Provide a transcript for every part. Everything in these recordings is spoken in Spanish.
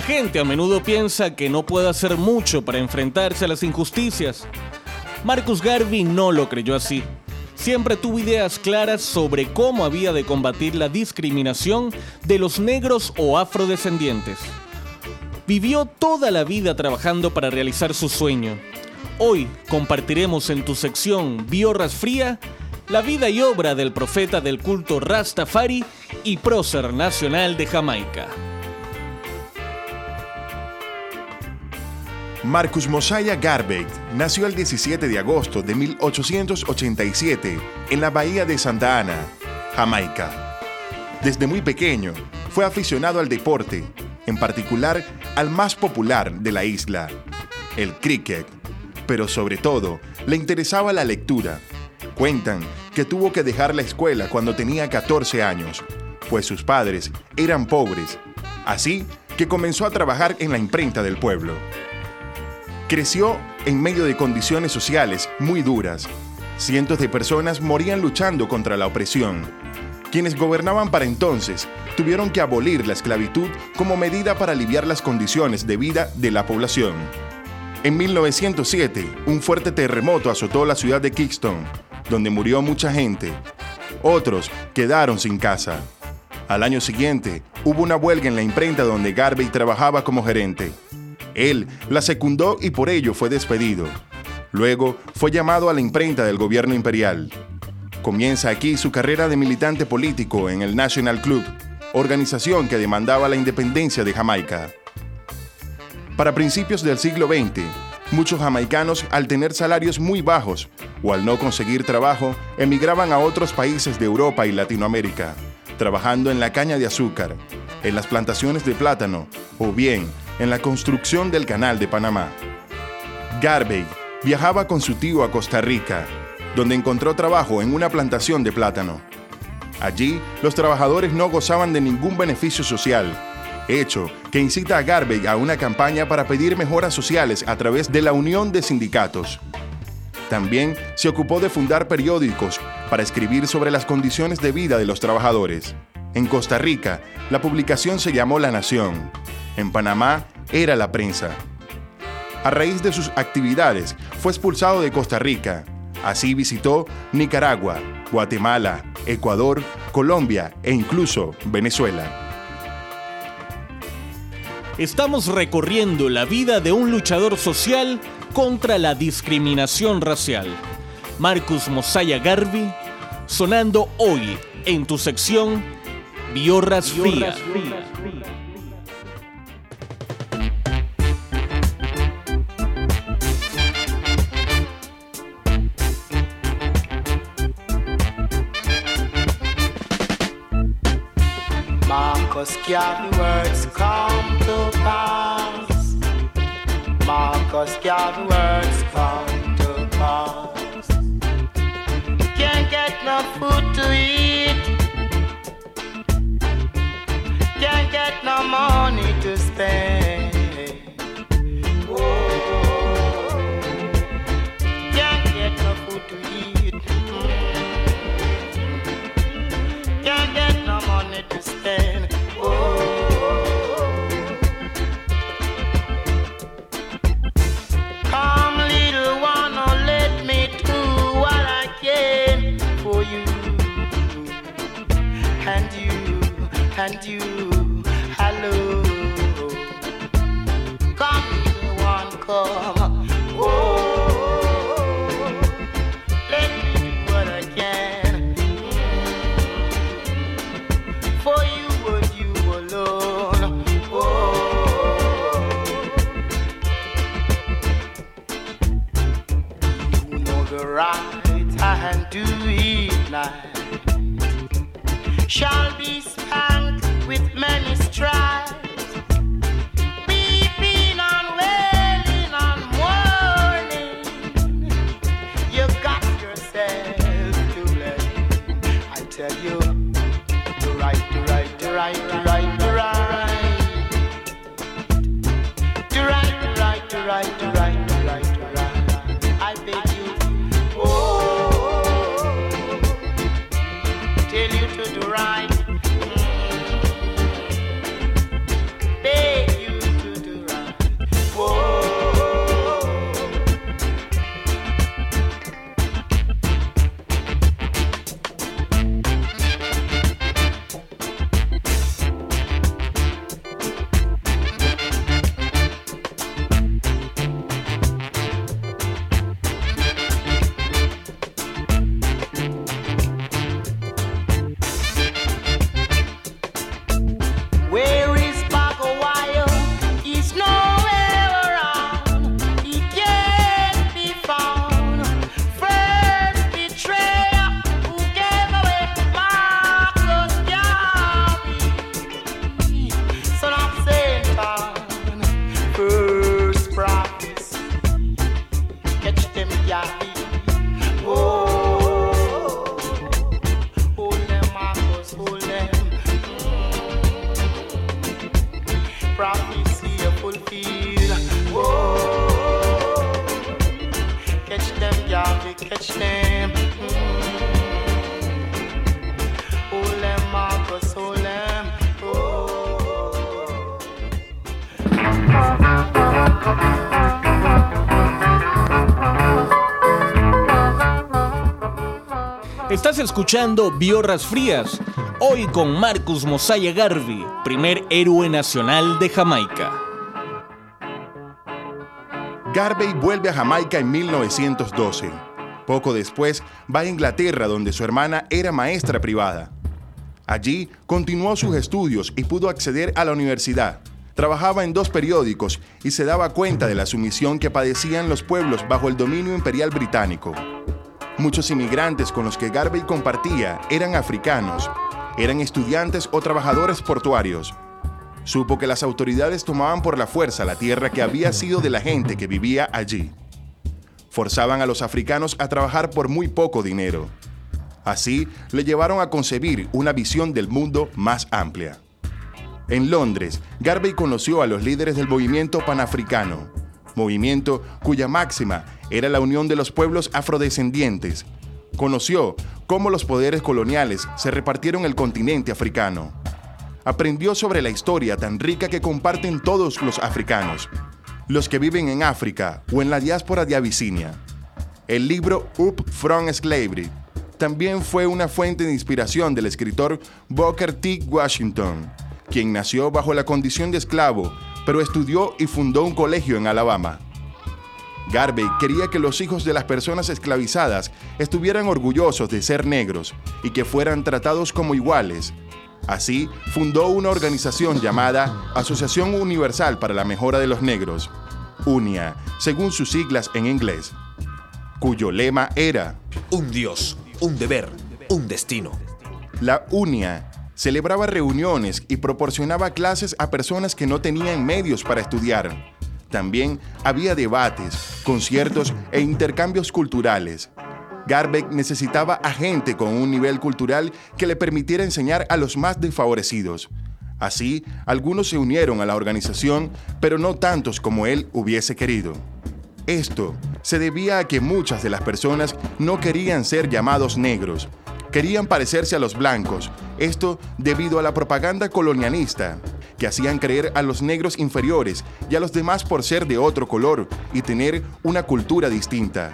La gente a menudo piensa que no puede hacer mucho para enfrentarse a las injusticias. Marcus Garvey no lo creyó así. Siempre tuvo ideas claras sobre cómo había de combatir la discriminación de los negros o afrodescendientes. Vivió toda la vida trabajando para realizar su sueño. Hoy compartiremos en tu sección Biorras Fría la vida y obra del profeta del culto Rastafari y prócer nacional de Jamaica. Marcus Mosiah Garvey nació el 17 de agosto de 1887 en la bahía de Santa Ana, Jamaica. Desde muy pequeño fue aficionado al deporte, en particular al más popular de la isla, el cricket, pero sobre todo le interesaba la lectura. Cuentan que tuvo que dejar la escuela cuando tenía 14 años, pues sus padres eran pobres, así que comenzó a trabajar en la imprenta del pueblo. Creció en medio de condiciones sociales muy duras. Cientos de personas morían luchando contra la opresión. Quienes gobernaban para entonces tuvieron que abolir la esclavitud como medida para aliviar las condiciones de vida de la población. En 1907, un fuerte terremoto azotó la ciudad de Kingston, donde murió mucha gente. Otros quedaron sin casa. Al año siguiente, hubo una huelga en la imprenta donde Garvey trabajaba como gerente. Él la secundó y por ello fue despedido. Luego fue llamado a la imprenta del gobierno imperial. Comienza aquí su carrera de militante político en el National Club, organización que demandaba la independencia de Jamaica. Para principios del siglo XX, muchos jamaicanos, al tener salarios muy bajos o al no conseguir trabajo, emigraban a otros países de Europa y Latinoamérica, trabajando en la caña de azúcar, en las plantaciones de plátano o bien en la construcción del Canal de Panamá. Garvey viajaba con su tío a Costa Rica, donde encontró trabajo en una plantación de plátano. Allí, los trabajadores no gozaban de ningún beneficio social, hecho que incita a Garvey a una campaña para pedir mejoras sociales a través de la Unión de Sindicatos. También se ocupó de fundar periódicos para escribir sobre las condiciones de vida de los trabajadores. En Costa Rica, la publicación se llamó La Nación. En Panamá, era La Prensa. A raíz de sus actividades, fue expulsado de Costa Rica. Así visitó Nicaragua, Guatemala, Ecuador, Colombia e incluso Venezuela. Estamos recorriendo la vida de un luchador social contra la discriminación racial. Marcus Mosiah Garvey, sonando hoy en tu sección Biorras Garvey Yeah. Escuchando Biorras Frías, hoy con Marcus Mosaya Garvey, primer héroe nacional de Jamaica. Garvey vuelve a Jamaica en 1912. Poco después va a Inglaterra donde su hermana era maestra privada. Allí continuó sus estudios y pudo acceder a la universidad. Trabajaba en dos periódicos y se daba cuenta de la sumisión que padecían los pueblos bajo el dominio imperial británico. Muchos inmigrantes con los que Garvey compartía eran africanos, eran estudiantes o trabajadores portuarios. Supo que las autoridades tomaban por la fuerza la tierra que había sido de la gente que vivía allí. Forzaban a los africanos a trabajar por muy poco dinero. Así le llevaron a concebir una visión del mundo más amplia. En Londres, Garvey conoció a los líderes del movimiento panafricano, movimiento cuya máxima era la unión de los pueblos afrodescendientes. Conoció cómo los poderes coloniales se repartieron el continente africano. Aprendió sobre la historia tan rica que comparten todos los africanos, los que viven en África o en la diáspora de Abisinia. El libro Up From Slavery también fue una fuente de inspiración del escritor Booker T. Washington, quien nació bajo la condición de esclavo, pero estudió y fundó un colegio en Alabama. Garvey quería que los hijos de las personas esclavizadas estuvieran orgullosos de ser negros y que fueran tratados como iguales. Así, fundó una organización llamada Asociación Universal para la Mejora de los Negros, UNIA, según sus siglas en inglés, cuyo lema era Un Dios, un deber, un destino. La UNIA celebraba reuniones y proporcionaba clases a personas que no tenían medios para estudiar. También había debates, conciertos e intercambios culturales. Garbeck necesitaba a gente con un nivel cultural que le permitiera enseñar a los más desfavorecidos. Así, algunos se unieron a la organización, pero no tantos como él hubiese querido. Esto se debía a que muchas de las personas no querían ser llamados negros, querían parecerse a los blancos, esto debido a la propaganda colonialista, que hacían creer a los negros inferiores y a los demás por ser de otro color y tener una cultura distinta.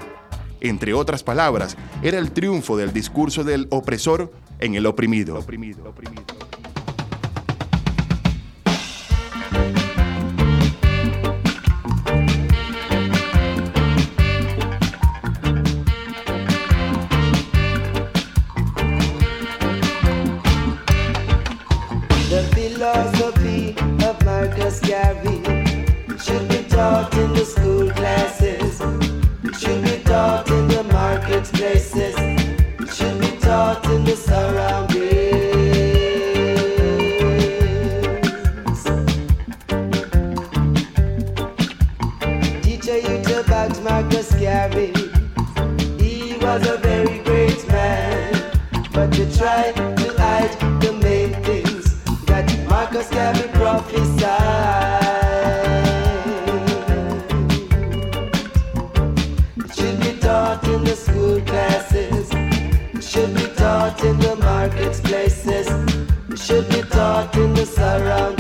Entre otras palabras, era el triunfo del discurso del opresor en el oprimido. About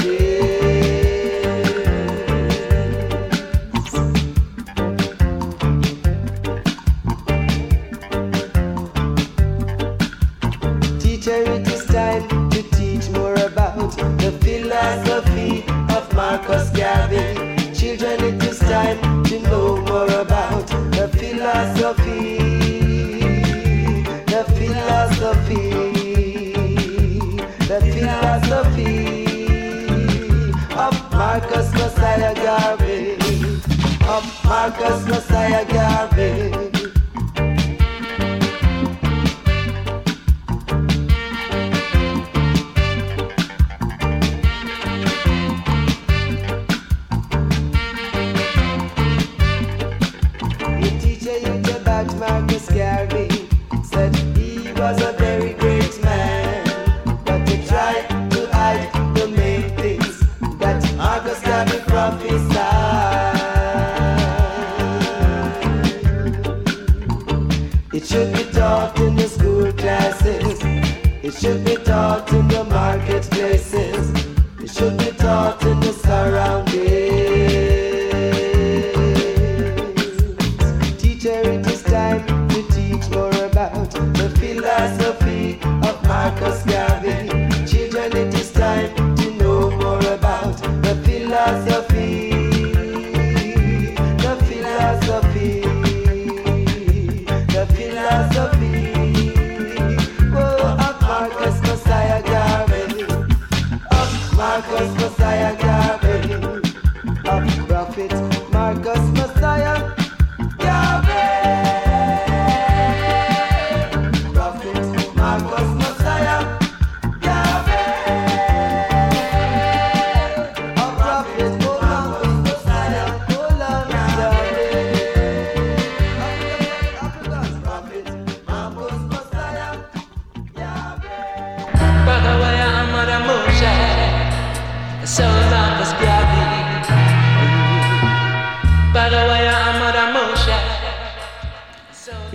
the philosophy of Marcos Gabby. Children, it is time to know more about the philosophy, the philosophy, Marcus Messiah Garvey. Philosophy.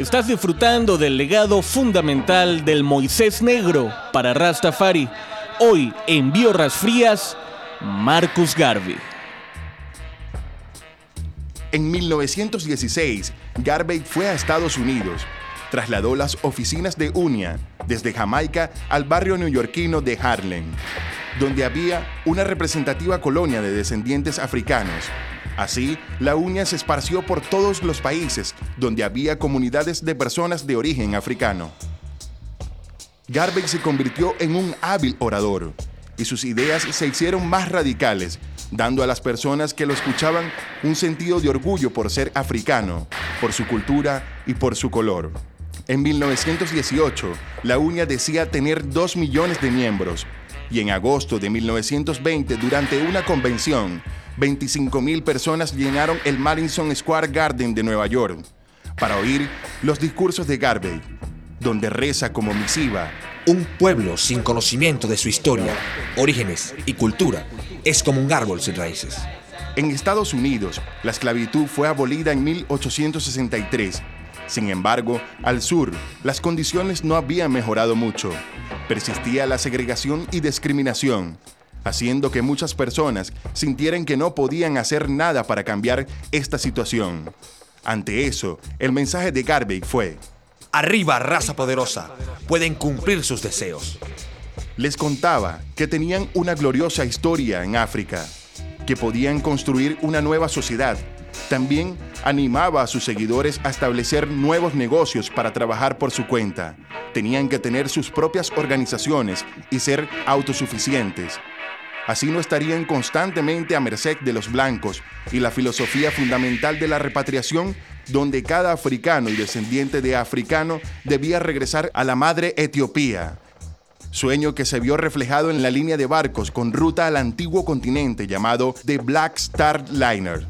Estás disfrutando del legado fundamental del Moisés Negro para Rastafari. Hoy en Biorras Frías, Marcus Garvey. En 1916, Garvey fue a Estados Unidos. Trasladó las oficinas de UNIA desde Jamaica al barrio neoyorquino de Harlem, donde había una representativa colonia de descendientes africanos. Así, la UNIA se esparció por todos los países donde había comunidades de personas de origen africano. Garvey se convirtió en un hábil orador y sus ideas se hicieron más radicales, dando a las personas que lo escuchaban un sentido de orgullo por ser africano, por su cultura y por su color. En 1918, la UNIA decía tener 2 millones de miembros y en agosto de 1920, durante una convención, 25.000 personas llenaron el Madison Square Garden de Nueva York para oír los discursos de Garvey, donde reza como misiva Un pueblo sin conocimiento de su historia, orígenes y cultura es como un árbol sin raíces. En Estados Unidos, la esclavitud fue abolida en 1863. Sin embargo, al sur, las condiciones no habían mejorado mucho. Persistía la segregación y discriminación, haciendo que muchas personas sintieran que no podían hacer nada para cambiar esta situación. Ante eso, el mensaje de Garvey fue, Arriba, raza poderosa, pueden cumplir sus deseos. les contaba que tenían una gloriosa historia en África, que podían construir una nueva sociedad. También animaba a sus seguidores a establecer nuevos negocios para trabajar por su cuenta. Tenían que tener sus propias organizaciones y ser autosuficientes. Así no estarían constantemente a merced de los blancos y la filosofía fundamental de la repatriación donde cada africano y descendiente de africano debía regresar a la madre Etiopía. Sueño que se vio reflejado en la línea de barcos con ruta al antiguo continente llamado The Black Star Liner.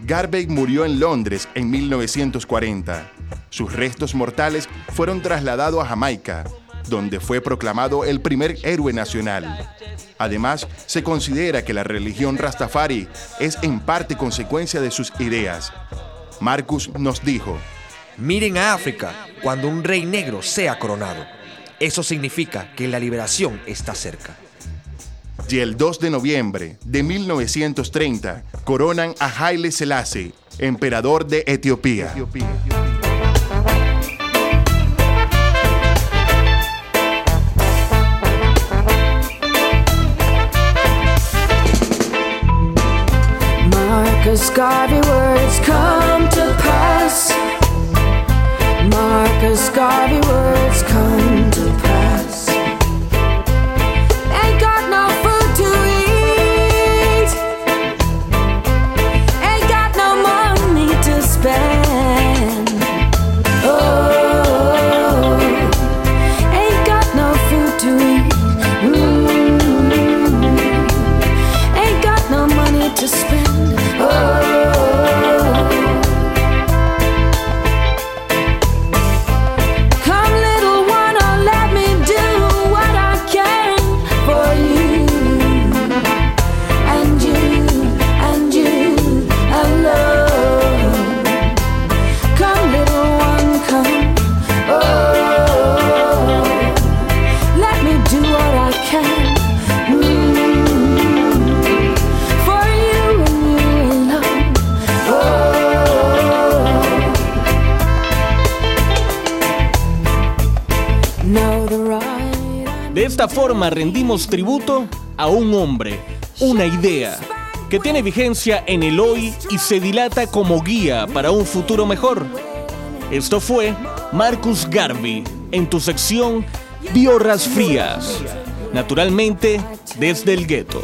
Garvey murió en Londres en 1940. Sus restos mortales fueron trasladados a Jamaica, donde fue proclamado el primer héroe nacional. Además, se considera que la religión Rastafari es en parte consecuencia de sus ideas. Marcus nos dijo, Miren a África cuando un rey negro sea coronado. Eso significa que la liberación está cerca. y el 2 de noviembre de 1930 coronan a Haile Selassie, emperador de Etiopía. Marcus Garvey words come to pass. Marcus Garvey words come esta forma rendimos tributo a un hombre, una idea, que tiene vigencia en el hoy y se dilata como guía para un futuro mejor. Esto fue Marcus Garvey en tu sección Biorras Frías, naturalmente desde el gueto.